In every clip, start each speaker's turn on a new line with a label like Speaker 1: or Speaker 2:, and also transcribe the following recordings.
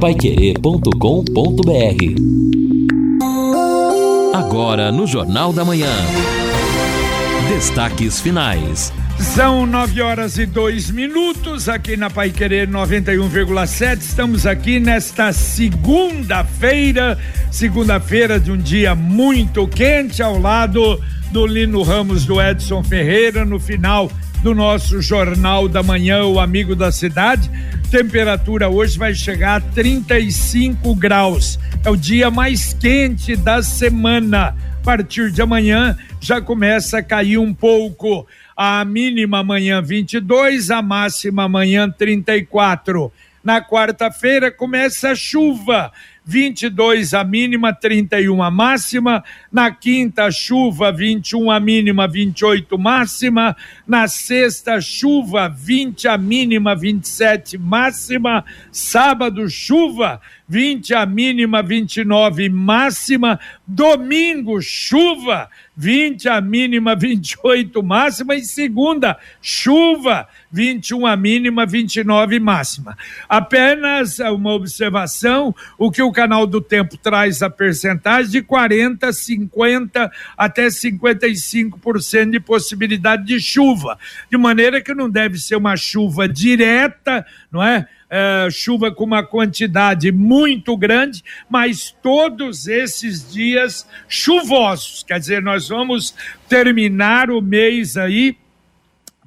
Speaker 1: paiquerê.com.br Agora no Jornal da Manhã. Destaques finais.
Speaker 2: São nove horas e dois minutos aqui na Pai Querer 91,7. Estamos aqui nesta segunda-feira, segunda-feira de um dia muito quente, ao lado do Lino Ramos do Edson Ferreira, no final do nosso Jornal da Manhã, o Amigo da Cidade. Temperatura hoje vai chegar a 35 graus. É o dia mais quente da semana. A partir de amanhã já começa a cair um pouco a mínima amanhã 22, a máxima amanhã 34. Na quarta-feira começa a chuva, 22 a mínima, 31 a máxima. Na quinta, chuva, 21 a mínima, 28 máxima. Na sexta, chuva, 20 a mínima, 27 máxima. Sábado, chuva, 20 a mínima, 29 máxima. Domingo, chuva, 20 a mínima, 28 máxima. E segunda, chuva, 21 a mínima, 29 máxima. Apenas uma observação: o que o canal do tempo traz a percentagem de 40, 50 até 55% de possibilidade de chuva. De maneira que não deve ser uma chuva direta, não é? É, chuva com uma quantidade muito grande, mas todos esses dias chuvosos. Quer dizer, nós vamos terminar o mês aí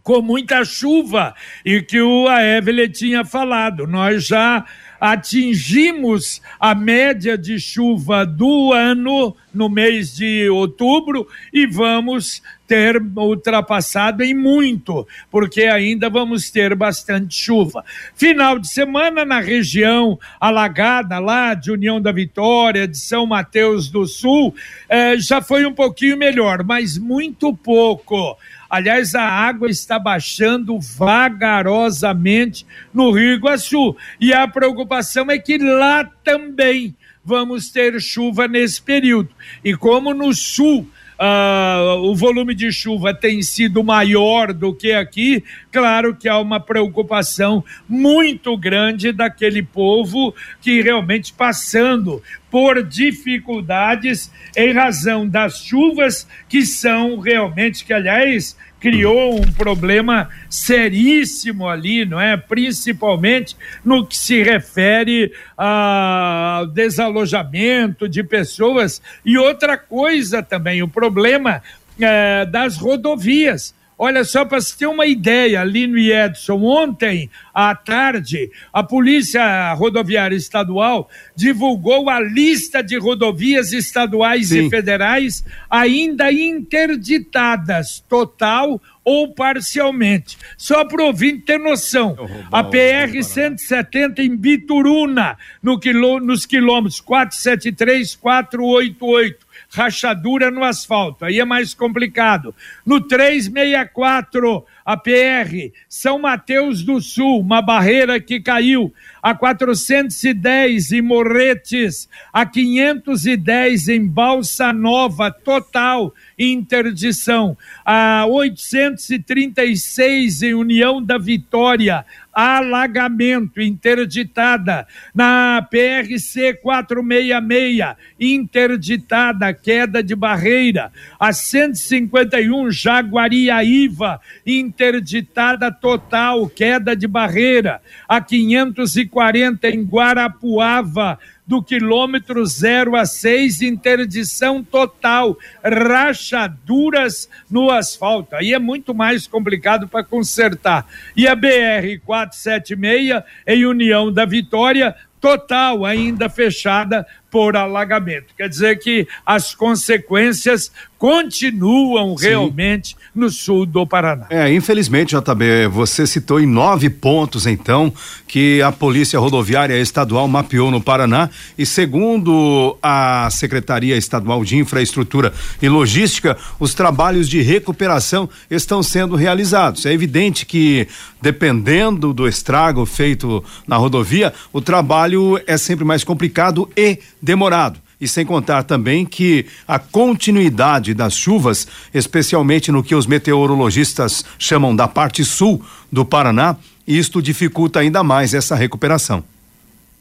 Speaker 2: com muita chuva e que o Aévele tinha falado. Nós já atingimos a média de chuva do ano no mês de outubro e vamos ter ultrapassado em muito, porque ainda vamos ter bastante chuva. Final de semana na região alagada lá de União da Vitória, de São Mateus do Sul, eh, já foi um pouquinho melhor, mas muito pouco. Aliás, a água está baixando vagarosamente no Rio Iguaçu. E a preocupação é que lá também vamos ter chuva nesse período. E como no sul Uh, o volume de chuva tem sido maior do que aqui, claro que há uma preocupação muito grande daquele povo que realmente passando por dificuldades em razão das chuvas que são realmente, que aliás criou um problema seríssimo ali, não é? Principalmente no que se refere ao desalojamento de pessoas e outra coisa também, o problema é, das rodovias Olha só para você ter uma ideia, Lino e Edson, ontem à tarde, a Polícia Rodoviária Estadual divulgou a lista de rodovias estaduais Sim. e federais ainda interditadas, total ou parcialmente. Só para o ouvinte ter noção, a PR 170 em Bituruna, no quilô, nos quilômetros 473, 488 rachadura no asfalto, aí é mais complicado. No 364, a PR, São Mateus do Sul, uma barreira que caiu a 410 em Morretes, a 510 em Balsa Nova, total interdição, a 836 em União da Vitória, alagamento, interditada. Na PRC 466, interditada, queda de barreira. A 151, Jaguariaíva, interditada total, queda de barreira. A 540 em Guarapuava, do quilômetro 0 a 6, interdição total, rachaduras no asfalto. Aí é muito mais complicado para consertar. E a BR 476 em União da Vitória, total ainda fechada por alagamento. Quer dizer que as consequências continuam Sim. realmente no sul do Paraná.
Speaker 3: É, infelizmente, JB, você citou em nove pontos, então, que a Polícia Rodoviária Estadual mapeou no Paraná e segundo a Secretaria Estadual de Infraestrutura e Logística, os trabalhos de recuperação estão sendo realizados. É evidente que, dependendo do estrago feito na rodovia, o trabalho é sempre mais complicado e demorado. E sem contar também que a continuidade das chuvas, especialmente no que os meteorologistas chamam da parte sul do Paraná, isto dificulta ainda mais essa recuperação.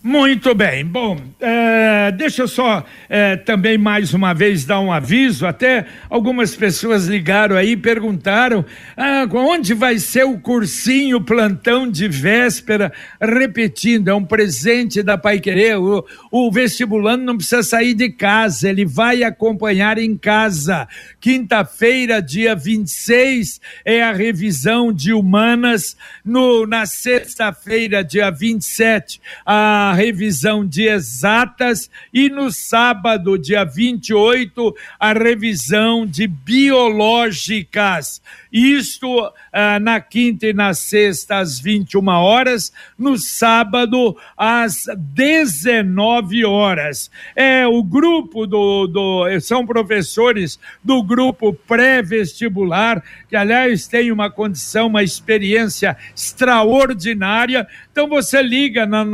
Speaker 2: Muito bem. Bom, é, deixa eu só é, também mais uma vez dar um aviso. Até algumas pessoas ligaram aí e perguntaram ah, onde vai ser o cursinho plantão de véspera. Repetindo, é um presente da Pai Querer. O, o vestibulando não precisa sair de casa, ele vai acompanhar em casa. Quinta-feira, dia 26, é a revisão de humanas. No, na sexta-feira, dia 27, a a revisão de exatas e no sábado, dia 28, a revisão de biológicas. Isto ah, na quinta e na sexta às 21 horas, no sábado às 19 horas. É o grupo do, do são professores do grupo pré-vestibular, que aliás tem uma condição, uma experiência extraordinária. Então você liga na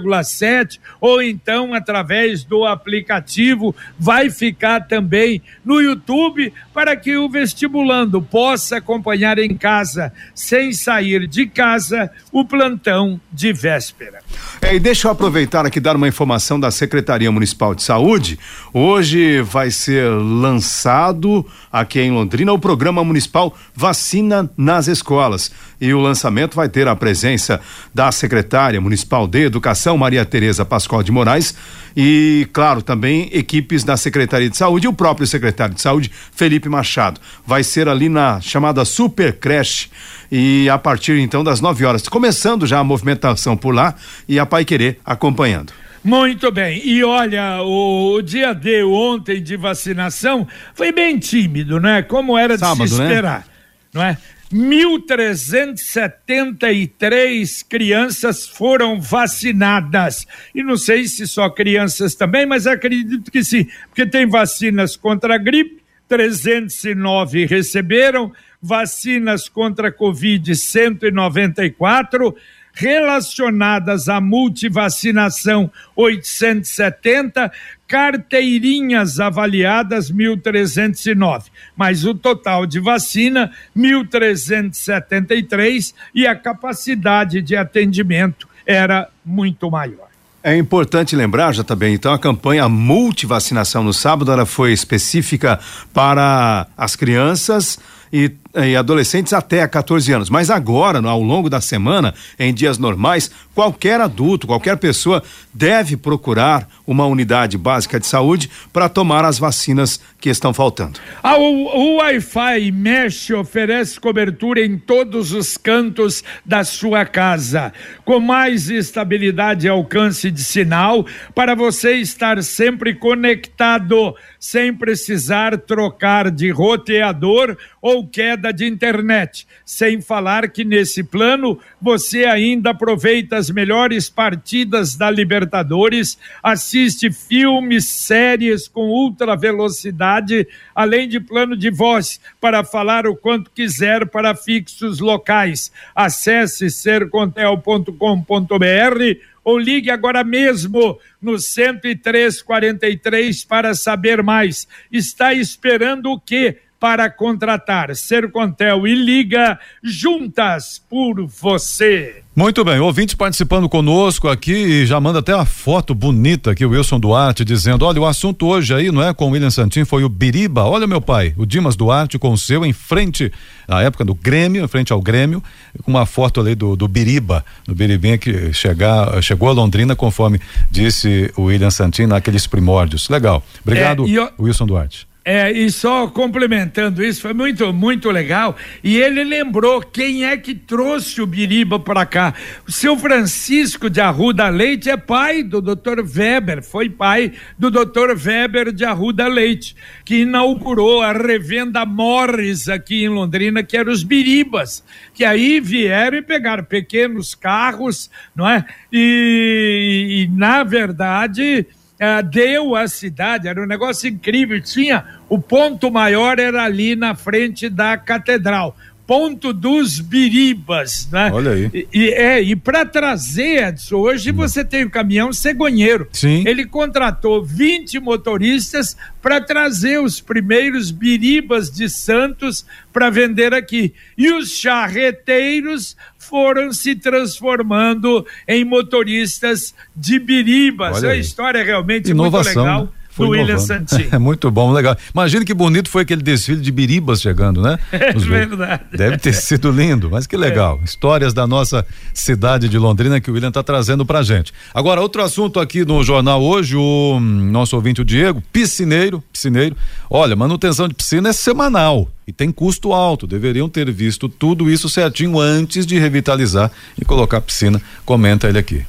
Speaker 2: 91,7 ou então através do aplicativo, vai ficar também no YouTube para que o vestibulando possa possa acompanhar em casa, sem sair de casa, o plantão de véspera.
Speaker 3: É, e deixa eu aproveitar aqui dar uma informação da Secretaria Municipal de Saúde. Hoje vai ser lançado aqui em Londrina o programa municipal Vacina nas Escolas. E o lançamento vai ter a presença da secretária municipal de Educação, Maria Tereza Pascoal de Moraes, e, claro, também equipes da Secretaria de Saúde e o próprio secretário de Saúde, Felipe Machado. Vai ser ali na chamada Super Creche e a partir então das 9 horas, começando já a movimentação por lá e a Pai Querer acompanhando.
Speaker 2: Muito bem. E olha, o, dia D ontem de vacinação foi bem tímido, né? Como era Sábado, de se né? esperar, né? não é? 1.373 crianças foram vacinadas. E não sei se só crianças também, mas acredito que sim, porque tem vacinas contra a gripe, 309 receberam, vacinas contra a Covid, 194 relacionadas à multivacinação 870, carteirinhas avaliadas 1.309, mas o total de vacina 1.373 e a capacidade de atendimento era muito maior.
Speaker 3: É importante lembrar, já também, então a campanha multivacinação no sábado ela foi específica para as crianças e, e, adolescentes até 14 anos. Mas agora, ao longo da semana, em dias normais, qualquer adulto, qualquer pessoa deve procurar uma unidade básica de saúde para tomar as vacinas que estão faltando.
Speaker 2: Ah, o, o Wi-Fi Mesh oferece cobertura em todos os cantos da sua casa, com mais estabilidade e alcance de sinal para você estar sempre conectado, sem precisar trocar de roteador ou queda de internet. Sem falar que nesse plano você ainda aproveita as melhores partidas da Libertadores, assiste filmes, séries com ultra velocidade, além de plano de voz para falar o quanto quiser para fixos locais. Acesse sercontel.com.br ou ligue agora mesmo no 10343 para saber mais. Está esperando o quê? Para contratar Sercontel e Liga juntas por você.
Speaker 4: Muito bem, ouvinte participando conosco aqui e já manda até uma foto bonita aqui, o Wilson Duarte, dizendo: olha, o assunto hoje aí, não é com o William Santin, foi o Biriba. Olha, meu pai, o Dimas Duarte com o seu em frente, na época do Grêmio, em frente ao Grêmio, com uma foto ali do, do Biriba, do Biribinha que chegar, chegou a Londrina, conforme disse o William Santin, naqueles primórdios. Legal. Obrigado, é, Wilson Duarte.
Speaker 2: É, e só complementando isso, foi muito, muito legal. E ele lembrou quem é que trouxe o Biriba para cá. O seu Francisco de Arruda Leite é pai do Dr. Weber, foi pai do Dr. Weber de Arruda Leite, que inaugurou a revenda Morris aqui em Londrina, que eram os Biribas, que aí vieram e pegaram pequenos carros, não é? e, e na verdade uh, deu à cidade, era um negócio incrível. Tinha o ponto maior era ali na frente da catedral. Ponto dos biribas, né?
Speaker 4: Olha aí.
Speaker 2: E, e é, e para trazer, Edson, hoje hum. você tem o caminhão cegonheiro.
Speaker 4: Sim.
Speaker 2: Ele contratou 20 motoristas para trazer os primeiros biribas de Santos para vender aqui. E os charreteiros foram se transformando em motoristas de biribas. A história é realmente Inovação, muito legal. Né?
Speaker 4: Foi do William Santini. É muito bom, legal. Imagina que bonito foi aquele desfile de biribas chegando, né?
Speaker 2: É verdade.
Speaker 4: Deve ter sido lindo, mas que legal. É. Histórias da nossa cidade de Londrina que o William está trazendo pra gente. Agora, outro assunto aqui no jornal hoje, o nosso ouvinte, o Diego, piscineiro, piscineiro. Olha, manutenção de piscina é semanal e tem custo alto. Deveriam ter visto tudo isso certinho antes de revitalizar e colocar piscina. Comenta ele aqui.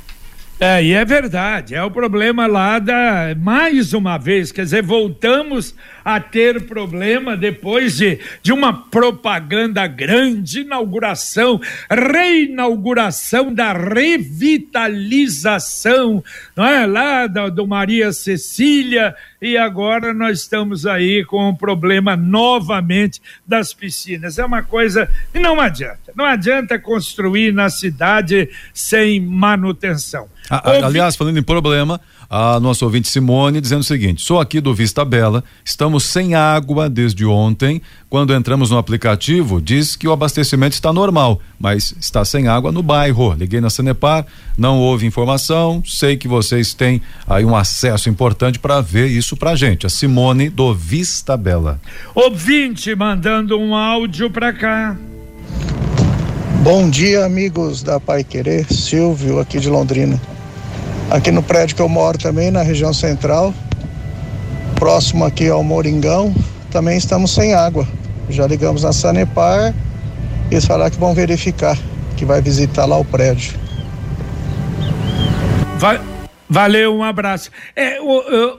Speaker 2: É, e é verdade, é o problema lá da. Mais uma vez, quer dizer, voltamos a ter problema depois de, de uma propaganda grande, inauguração, reinauguração da revitalização, não é? Lá do, do Maria Cecília, e agora nós estamos aí com o problema novamente das piscinas. É uma coisa. E não adianta, não adianta construir na cidade sem manutenção.
Speaker 4: A, aliás, falando em problema, a nossa ouvinte Simone dizendo o seguinte: sou aqui do Vista Bela, estamos sem água desde ontem. Quando entramos no aplicativo, diz que o abastecimento está normal, mas está sem água no bairro. Liguei na Sanepar, não houve informação. Sei que vocês têm aí um acesso importante para ver isso pra gente. A Simone do Vista Bela.
Speaker 2: Ouvinte mandando um áudio para cá.
Speaker 5: Bom dia, amigos da Pai Querer. Silvio, aqui de Londrina. Aqui no prédio que eu moro também, na região central, próximo aqui ao Moringão, também estamos sem água. Já ligamos na Sanepar, eles falaram que vão verificar, que vai visitar lá o prédio.
Speaker 2: Vai, Valeu, um abraço. É,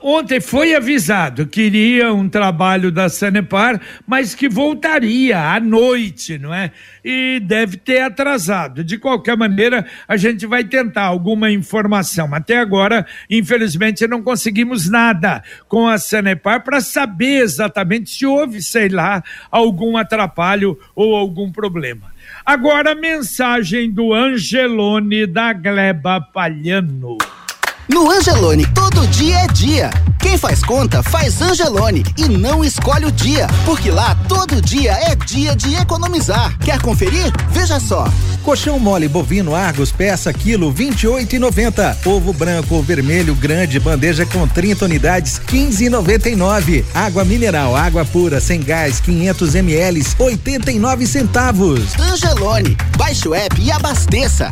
Speaker 2: ontem foi avisado que iria um trabalho da Sanepar, mas que voltaria à noite, não é? E deve ter atrasado. De qualquer maneira, a gente vai tentar alguma informação. Até agora, infelizmente, não conseguimos nada com a Sanepar para saber exatamente se houve, sei lá, algum atrapalho ou algum problema. Agora, a mensagem do Angelone da Gleba Palhano.
Speaker 6: No Angelone, todo dia é dia. Quem faz conta faz Angelone e não escolhe o dia, porque lá todo dia é dia de economizar. Quer conferir? Veja só.
Speaker 7: Colchão mole bovino Argos peça quilo 28,90. Ovo branco ou vermelho grande bandeja com 30 unidades 15,99. Água mineral água pura sem gás 500 ml 89 centavos.
Speaker 6: Angelone, baixe o app e abasteça.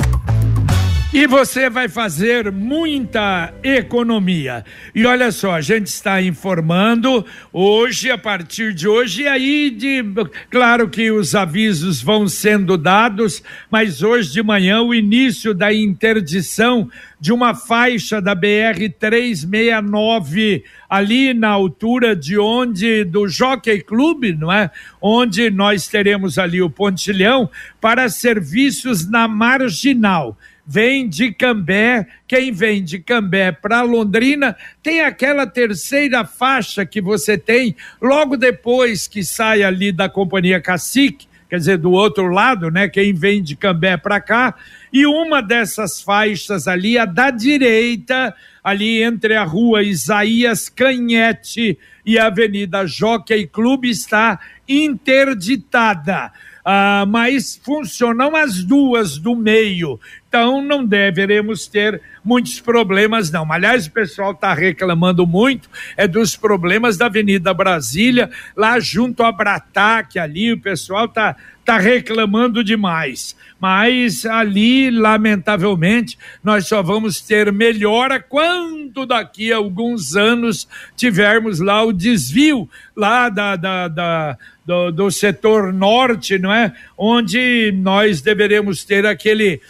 Speaker 2: E você vai fazer muita economia. E olha só, a gente está informando hoje, a partir de hoje, e aí de. Claro que os avisos vão sendo dados, mas hoje de manhã o início da interdição de uma faixa da BR 369 ali na altura de onde do Jockey Club, não é? Onde nós teremos ali o pontilhão para serviços na marginal vem de Cambé, quem vem de Cambé para Londrina tem aquela terceira faixa que você tem logo depois que sai ali da Companhia Cacique, quer dizer, do outro lado, né? Quem vem de Cambé para cá, e uma dessas faixas ali, a da direita, ali entre a rua Isaías Canhete e a Avenida Jockey Clube, está interditada ah, mas funcionam as duas do meio. Então não deveremos ter muitos problemas, não. Aliás, o pessoal está reclamando muito é dos problemas da Avenida Brasília, lá junto a Brataque, ali, o pessoal está tá reclamando demais. Mas ali, lamentavelmente, nós só vamos ter melhora quando daqui a alguns anos tivermos lá o desvio lá da, da, da do, do setor norte, não é? Onde nós deveremos ter aquele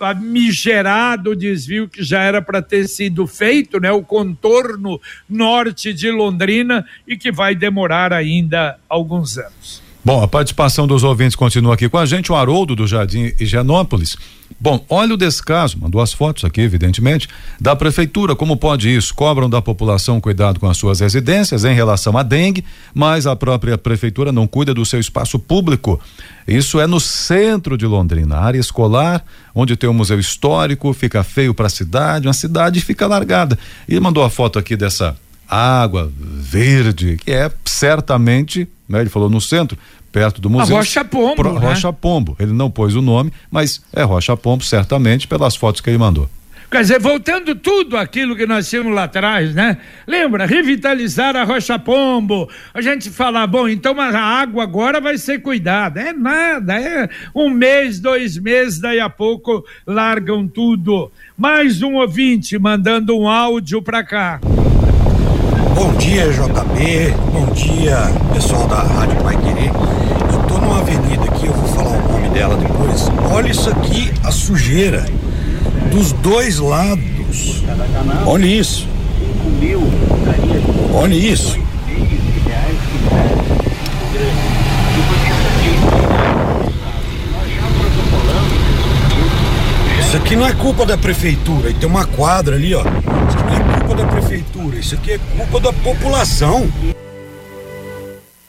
Speaker 2: famigerado desvio que já era para ter sido feito, né? O contorno norte de Londrina e que vai demorar ainda alguns anos.
Speaker 4: Bom, a participação dos ouvintes continua aqui com a gente, o Haroldo do Jardim Higienópolis. Bom, olha o descaso, mandou as fotos aqui, evidentemente, da prefeitura. Como pode isso? Cobram da população cuidado com as suas residências em relação à dengue, mas a própria prefeitura não cuida do seu espaço público. Isso é no centro de Londrina, área escolar, onde tem um museu histórico, fica feio para a cidade, uma cidade fica largada. E mandou a foto aqui dessa água verde, que é certamente, né, ele falou no centro, perto do museu.
Speaker 2: A Rocha Pombo. Pro,
Speaker 4: né? Rocha Pombo. Ele não pôs o nome, mas é Rocha Pombo, certamente, pelas fotos que ele mandou.
Speaker 2: Quer dizer, voltando tudo aquilo que nós tínhamos lá atrás, né? Lembra? Revitalizar a Rocha Pombo. A gente fala, bom, então a água agora vai ser cuidada. É nada, é um mês, dois meses, daí a pouco largam tudo. Mais um ouvinte mandando um áudio pra cá.
Speaker 8: Bom dia, JB. Bom dia, pessoal da Rádio Pai Querer. Eu tô numa avenida aqui, eu vou falar o nome dela depois. Olha isso aqui, a sujeira dos dois lados. Olha isso. Olha isso. Isso aqui não é culpa da prefeitura. E tem uma quadra ali, ó. Culpa da prefeitura. Isso aqui é culpa da população.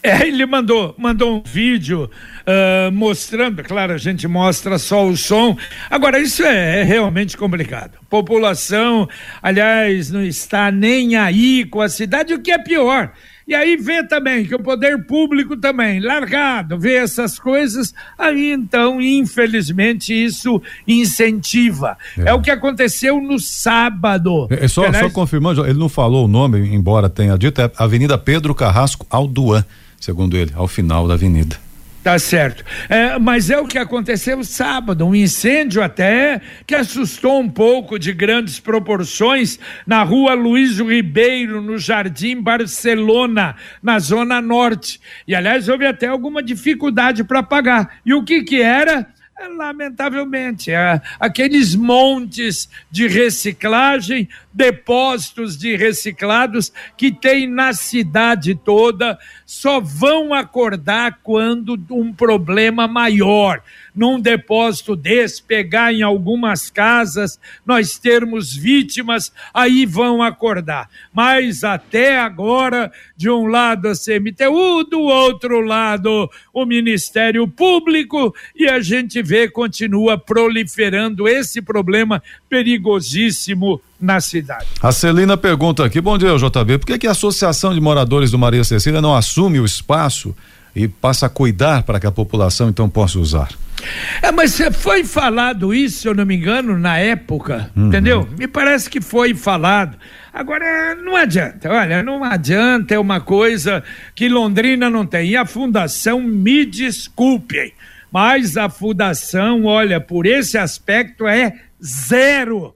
Speaker 2: É, ele mandou, mandou um vídeo uh, mostrando, claro, a gente mostra só o som. Agora, isso é, é, realmente complicado. População, aliás, não está nem aí com a cidade, o que é pior. E aí vê também que o poder público também, largado, vê essas coisas, aí então, infelizmente, isso incentiva. É, é o que aconteceu no sábado.
Speaker 4: É, é só, aliás, só confirmando, ele não falou o nome, embora tenha dito, é Avenida Pedro Carrasco Alduan, segundo ele, ao final da avenida.
Speaker 2: Tá certo. É, mas é o que aconteceu sábado, um incêndio até que assustou um pouco de grandes proporções na rua Luiz Ribeiro, no Jardim Barcelona, na Zona Norte. E aliás, houve até alguma dificuldade para pagar. E o que que era? Lamentavelmente, é, aqueles montes de reciclagem, depósitos de reciclados que tem na cidade toda, só vão acordar quando um problema maior num depósito desse, pegar em algumas casas, nós termos vítimas, aí vão acordar. Mas até agora, de um lado a CMTU, do outro lado o Ministério Público, e a gente vê continua proliferando esse problema perigosíssimo na cidade.
Speaker 4: A Celina pergunta aqui, bom dia, JB, por que, que a Associação de Moradores do Maria Cecília não assume o espaço e passa a cuidar para que a população então possa usar?
Speaker 2: É, mas foi falado isso, se eu não me engano, na época, uhum. entendeu? Me parece que foi falado. Agora, não adianta, olha, não adianta, é uma coisa que Londrina não tem. E a fundação, me desculpem, mas a fundação, olha, por esse aspecto é zero.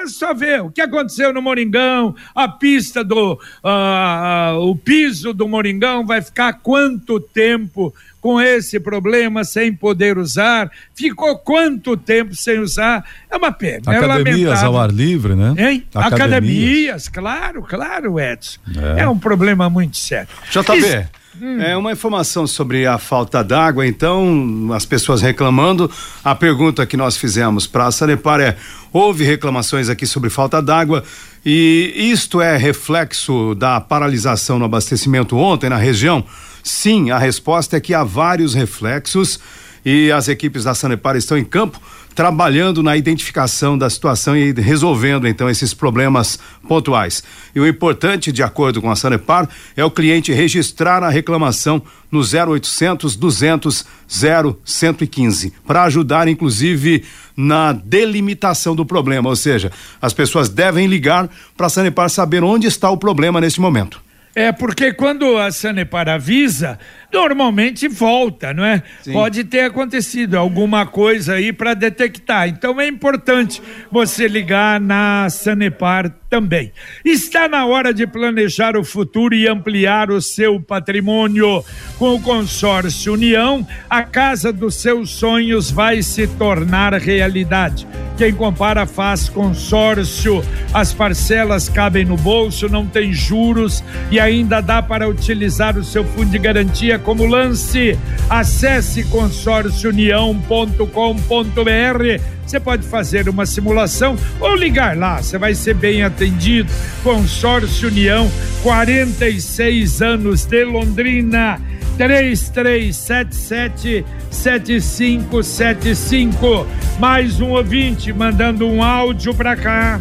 Speaker 2: É só ver o que aconteceu no Moringão, a pista do. Uh, o piso do Moringão vai ficar quanto tempo com esse problema sem poder usar? Ficou quanto tempo sem usar? É uma pena.
Speaker 4: É Academias
Speaker 2: é
Speaker 4: ao ar livre, né?
Speaker 2: Hein? Academias, Academias claro, claro, Edson. É. é um problema muito sério.
Speaker 3: JB. Hum. É uma informação sobre a falta d'água, então, as pessoas reclamando. A pergunta que nós fizemos para a Sanepar é: houve reclamações aqui sobre falta d'água e isto é reflexo da paralisação no abastecimento ontem na região? Sim, a resposta é que há vários reflexos e as equipes da Sanepar estão em campo trabalhando na identificação da situação e resolvendo então esses problemas pontuais. E o importante, de acordo com a Sanepar, é o cliente registrar a reclamação no 0800 200 0115 para ajudar inclusive na delimitação do problema, ou seja, as pessoas devem ligar para a Sanepar saber onde está o problema neste momento.
Speaker 2: É porque quando a Sanepar avisa, normalmente volta, não é? Sim. Pode ter acontecido alguma coisa aí para detectar. Então é importante você ligar na Sanepar também. Está na hora de planejar o futuro e ampliar o seu patrimônio. Com o consórcio União, a casa dos seus sonhos vai se tornar realidade. Quem compara faz consórcio. As parcelas cabem no bolso, não tem juros e ainda dá para utilizar o seu fundo de garantia como lance. Acesse consórciounião.com.br. Você pode fazer uma simulação ou ligar lá, você vai ser bem atendido. Consórcio União, 46 anos de Londrina. 3377 7575. Mais um ouvinte mandando um áudio para cá.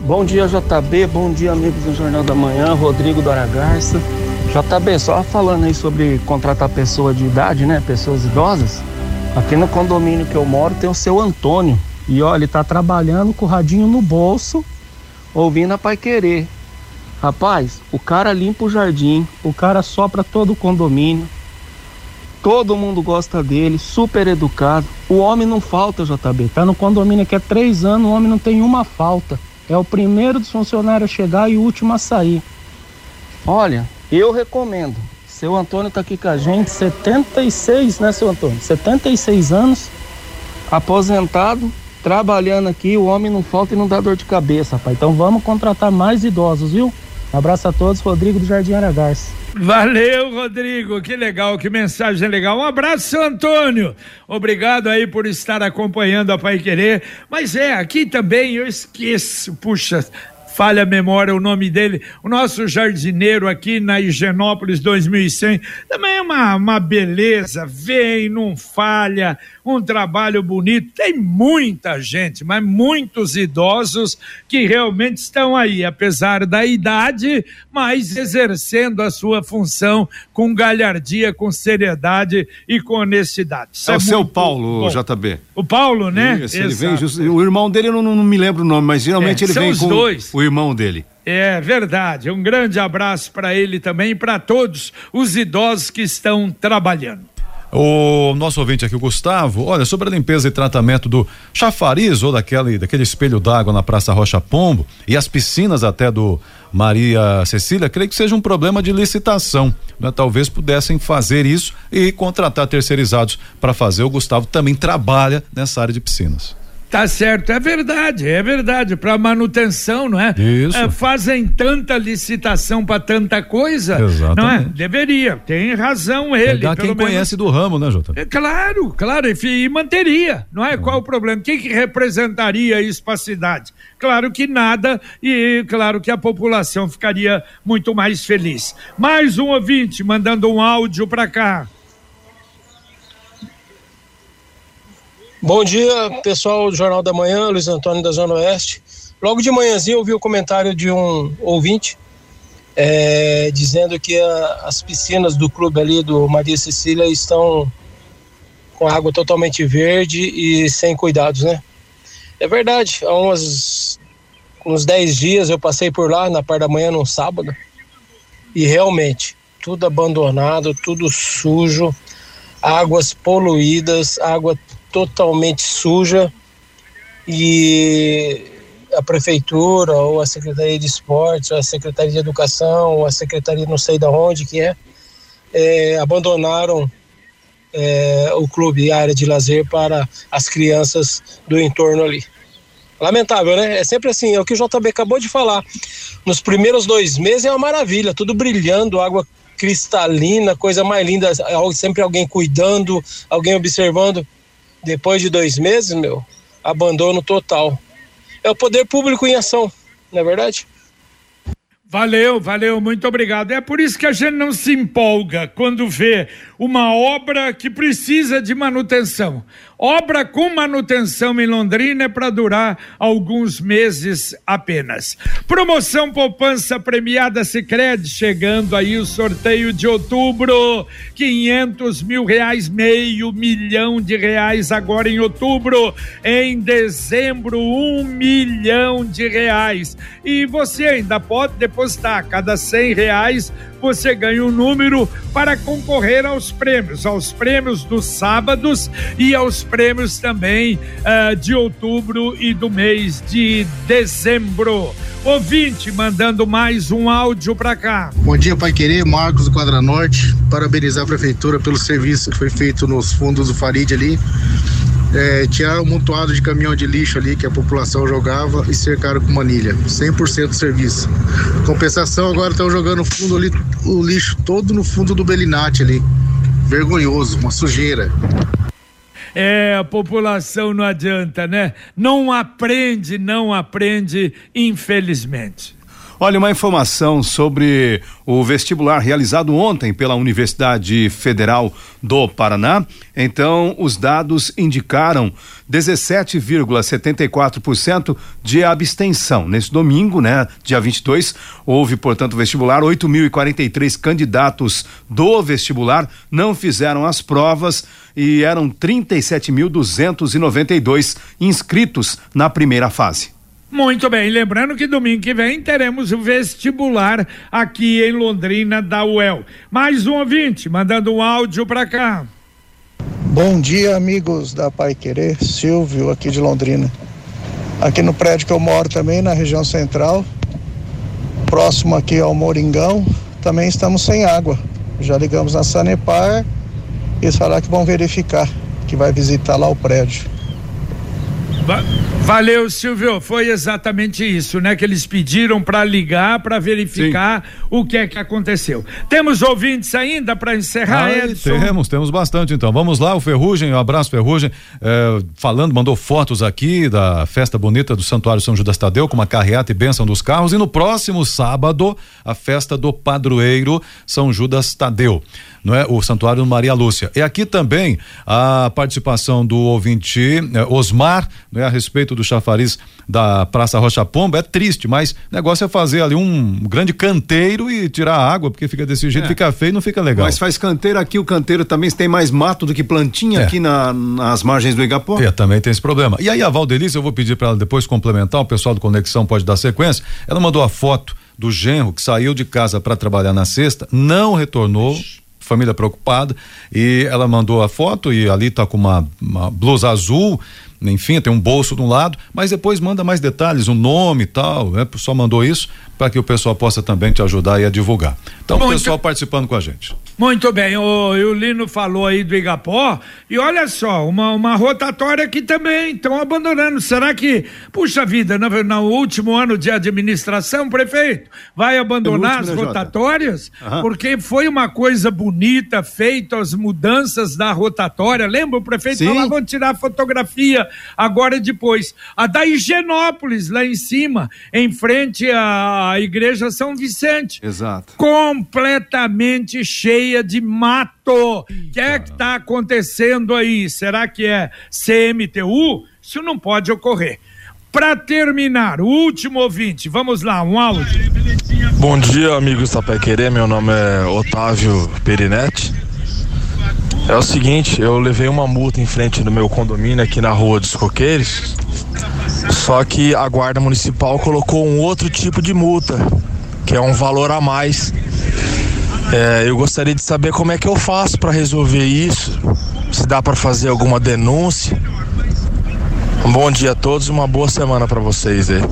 Speaker 9: Bom dia, JB. Bom dia, amigos do Jornal da Manhã. Rodrigo Dora Garça. JB, só falando aí sobre contratar pessoa de idade, né? Pessoas idosas. Aqui no condomínio que eu moro tem o seu Antônio. E olha, ele tá trabalhando com o radinho no bolso, ouvindo a Pai Querer. Rapaz, o cara limpa o jardim, o cara sopra todo o condomínio. Todo mundo gosta dele, super educado. O homem não falta, JB. Tá no condomínio aqui há três anos, o homem não tem uma falta. É o primeiro dos funcionários a chegar e o último a sair. Olha, eu recomendo. Seu Antônio tá aqui com a gente, 76, né, seu Antônio? 76 anos, aposentado, trabalhando aqui. O homem não falta e não dá dor de cabeça, rapaz. Então vamos contratar mais idosos, viu? Um abraço a todos, Rodrigo do Jardim Aragarça.
Speaker 2: Valeu, Rodrigo. Que legal, que mensagem legal. Um abraço, Antônio. Obrigado aí por estar acompanhando a Pai Querer. Mas é, aqui também eu esqueço, puxa, falha a memória o nome dele, o nosso jardineiro aqui na Higienópolis 2100, também é uma, uma beleza, vem, não falha, um trabalho bonito. Tem muita gente, mas muitos idosos que realmente estão aí, apesar da idade, mas exercendo a sua função com galhardia, com seriedade e com honestidade.
Speaker 3: Isso é, é o seu Paulo, bom. JB.
Speaker 2: O Paulo, né?
Speaker 3: Isso, ele vem, o irmão dele, eu não, não, me lembro o nome, mas geralmente é, ele vem com
Speaker 2: dois.
Speaker 3: o irmão dele.
Speaker 2: É verdade. Um grande abraço para ele também e para todos os idosos que estão trabalhando.
Speaker 4: O nosso ouvinte aqui, o Gustavo, olha, sobre a limpeza e tratamento do chafariz ou daquele, daquele espelho d'água na Praça Rocha Pombo e as piscinas até do Maria Cecília, creio que seja um problema de licitação. Né? Talvez pudessem fazer isso e contratar terceirizados para fazer. O Gustavo também trabalha nessa área de piscinas.
Speaker 2: Tá certo, é verdade, é verdade. Para manutenção, não é?
Speaker 4: Isso. É,
Speaker 2: fazem tanta licitação para tanta coisa,
Speaker 4: Exatamente.
Speaker 2: não é? Deveria, tem razão ele.
Speaker 4: Pegar quem menos. conhece do ramo, né, Jota?
Speaker 2: É, claro, claro, e, e manteria, não é? Qual o problema? O que, que representaria isso para a cidade? Claro que nada e claro que a população ficaria muito mais feliz. Mais um ouvinte mandando um áudio para cá.
Speaker 10: Bom dia, pessoal do Jornal da Manhã, Luiz Antônio da Zona Oeste. Logo de manhãzinho eu vi o comentário de um ouvinte é, dizendo que a, as piscinas do clube ali do Maria Cecília estão com água totalmente verde e sem cuidados, né? É verdade, há umas, uns 10 dias eu passei por lá na parte da manhã num sábado e realmente tudo abandonado, tudo sujo, águas poluídas, água totalmente suja e a prefeitura ou a secretaria de esportes, ou a secretaria de educação, ou a secretaria não sei da onde que é, é abandonaram é, o clube, a área de lazer para as crianças do entorno ali. Lamentável, né? É sempre assim, é o que o JB acabou de falar. Nos primeiros dois meses é uma maravilha, tudo brilhando, água cristalina, coisa mais linda, sempre alguém cuidando, alguém observando. Depois de dois meses, meu, abandono total. É o poder público em ação, não é verdade?
Speaker 2: Valeu, valeu, muito obrigado. É por isso que a gente não se empolga quando vê uma obra que precisa de manutenção. Obra com manutenção em Londrina é para durar alguns meses apenas. Promoção Poupança Premiada Sicredi chegando aí o sorteio de outubro, quinhentos mil reais, meio milhão de reais agora em outubro, em dezembro um milhão de reais. E você ainda pode depositar. Cada cem reais você ganha um número para concorrer aos prêmios, aos prêmios dos sábados e aos prêmios também uh, de outubro e do mês de dezembro. Ouvinte mandando mais um áudio para cá.
Speaker 11: Bom dia, Pai Querer, Marcos do Quadra Norte. Parabenizar a prefeitura pelo serviço que foi feito nos fundos do Farid ali. é, tiraram um montoado de caminhão de lixo ali que a população jogava e cercaram com manilha. 100% do serviço. Compensação, agora estão jogando fundo ali, o lixo todo no fundo do Belinate ali. Vergonhoso, uma sujeira.
Speaker 2: É, a população não adianta, né? Não aprende, não aprende, infelizmente.
Speaker 3: Olha, uma informação sobre o vestibular realizado ontem pela Universidade Federal do Paraná. Então, os dados indicaram 17,74% de abstenção. Nesse domingo, né, dia 22, houve, portanto, vestibular. 8.043 candidatos do vestibular não fizeram as provas e eram 37.292 inscritos na primeira fase.
Speaker 2: Muito bem, lembrando que domingo que vem teremos o vestibular aqui em Londrina da UEL. Mais um ouvinte mandando um áudio para cá.
Speaker 5: Bom dia, amigos da Pai Querer, Silvio aqui de Londrina. Aqui no prédio que eu moro também, na região central, próximo aqui ao Moringão, também estamos sem água. Já ligamos na Sanepar eles falaram que vão verificar, que vai visitar lá o prédio.
Speaker 2: Valeu, Silvio. Foi exatamente isso, né? Que eles pediram para ligar para verificar Sim. O que é que aconteceu. Temos ouvintes ainda para encerrar,
Speaker 4: ah,
Speaker 2: Edson?
Speaker 4: Temos, temos bastante então. Vamos lá, o Ferrugem, um abraço, Ferrugem, é, falando, mandou fotos aqui da festa bonita do Santuário São Judas Tadeu com uma carreata e bênção dos carros. E no próximo sábado, a festa do padroeiro São Judas Tadeu não é? O Santuário Maria Lúcia. E aqui também a participação do ouvinte eh, Osmar, né, a respeito do chafariz da Praça Rocha Pomba, é triste, mas o negócio é fazer ali um grande canteiro e tirar a água, porque fica desse jeito, é. fica feio, não fica legal.
Speaker 3: Mas faz canteiro aqui, o canteiro também tem mais mato do que plantinha é. aqui na, nas margens do Igapó.
Speaker 4: É, também tem esse problema. E aí a Valdelice, eu vou pedir para ela depois complementar, o pessoal do Conexão pode dar sequência. Ela mandou a foto do genro que saiu de casa para trabalhar na sexta, não retornou. Ixi família preocupada e ela mandou a foto e ali tá com uma, uma blusa azul, enfim, tem um bolso de um lado, mas depois manda mais detalhes, o um nome e tal, né? Só mandou isso para que o pessoal possa também te ajudar e a divulgar. Então, Muito... o pessoal participando com a gente.
Speaker 2: Muito bem, o, o Lino falou aí do Igapó, e olha só, uma, uma rotatória aqui também, estão abandonando. Será que, puxa vida, no, no, último ano de administração, prefeito, vai abandonar último, as né, rotatórias? Porque foi uma coisa bonita, feita as mudanças da rotatória. Lembra? O prefeito falou, vão tirar fotografia agora e depois. A da Higienópolis, lá em cima, em frente à igreja São Vicente.
Speaker 3: Exato.
Speaker 2: Completamente cheia de mato. O que é que está acontecendo aí? Será que é CMTU? Isso não pode ocorrer. Para terminar, o último ouvinte, vamos lá, um áudio.
Speaker 12: Bom dia, amigos da Querer. Meu nome é Otávio Perinetti. É o seguinte, eu levei uma multa em frente do meu condomínio aqui na Rua dos Coqueiros. Só que a guarda municipal colocou um outro tipo de multa, que é um valor a mais é, eu gostaria de saber como é que eu faço para resolver isso. Se dá para fazer alguma denúncia. Um bom dia a todos uma boa semana para vocês aí.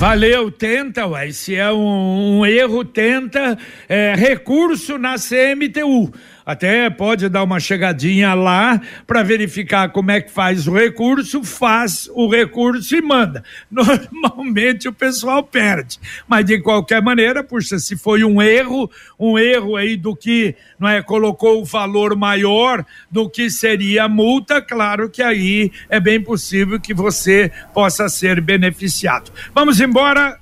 Speaker 2: Valeu, tenta, ué. Se é um, um erro, tenta é, recurso na CMTU. Até pode dar uma chegadinha lá para verificar como é que faz o recurso, faz o recurso e manda. Normalmente o pessoal perde, mas de qualquer maneira, puxa, se foi um erro, um erro aí do que não é colocou o valor maior do que seria a multa, claro que aí é bem possível que você possa ser beneficiado. Vamos embora,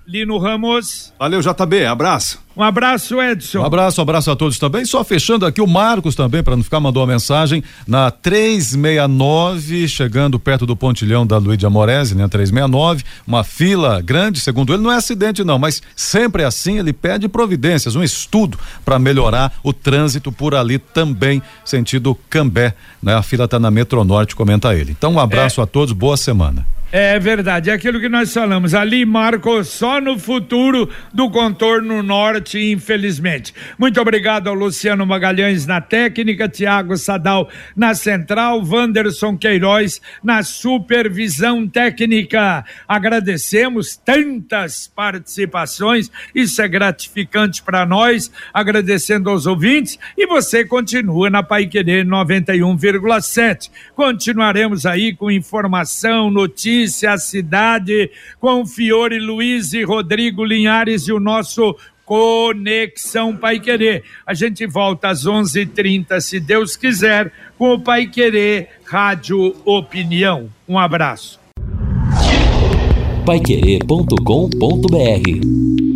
Speaker 2: Lino Ramos.
Speaker 3: Valeu, JB, abraço.
Speaker 2: Um abraço, Edson.
Speaker 4: Um abraço, um abraço a todos também. Só fechando aqui o Marcos também, para não ficar, mandou uma mensagem na 369, chegando perto do pontilhão da Luiz de Amorese, né? 369, uma fila grande, segundo ele, não é acidente não, mas sempre assim, ele pede providências, um estudo para melhorar o trânsito por ali também, sentido Cambé, né? A fila está na Metronorte, comenta ele. Então, um abraço é. a todos, boa semana.
Speaker 2: É verdade, é aquilo que nós falamos. Ali marcou só no futuro do contorno norte, infelizmente. Muito obrigado ao Luciano Magalhães na técnica, Tiago Sadal na central, Wanderson Queiroz na supervisão técnica. Agradecemos tantas participações, isso é gratificante para nós. Agradecendo aos ouvintes e você continua na Pai Querer 91,7. Continuaremos aí com informação, notícias notícia, cidade, com Fiore Luiz e Rodrigo Linhares e o nosso Conexão Pai Querer. A gente volta às 11:30, se Deus quiser, com o Pai Querer Rádio Opinião. Um abraço.
Speaker 1: Paiquerê.com.br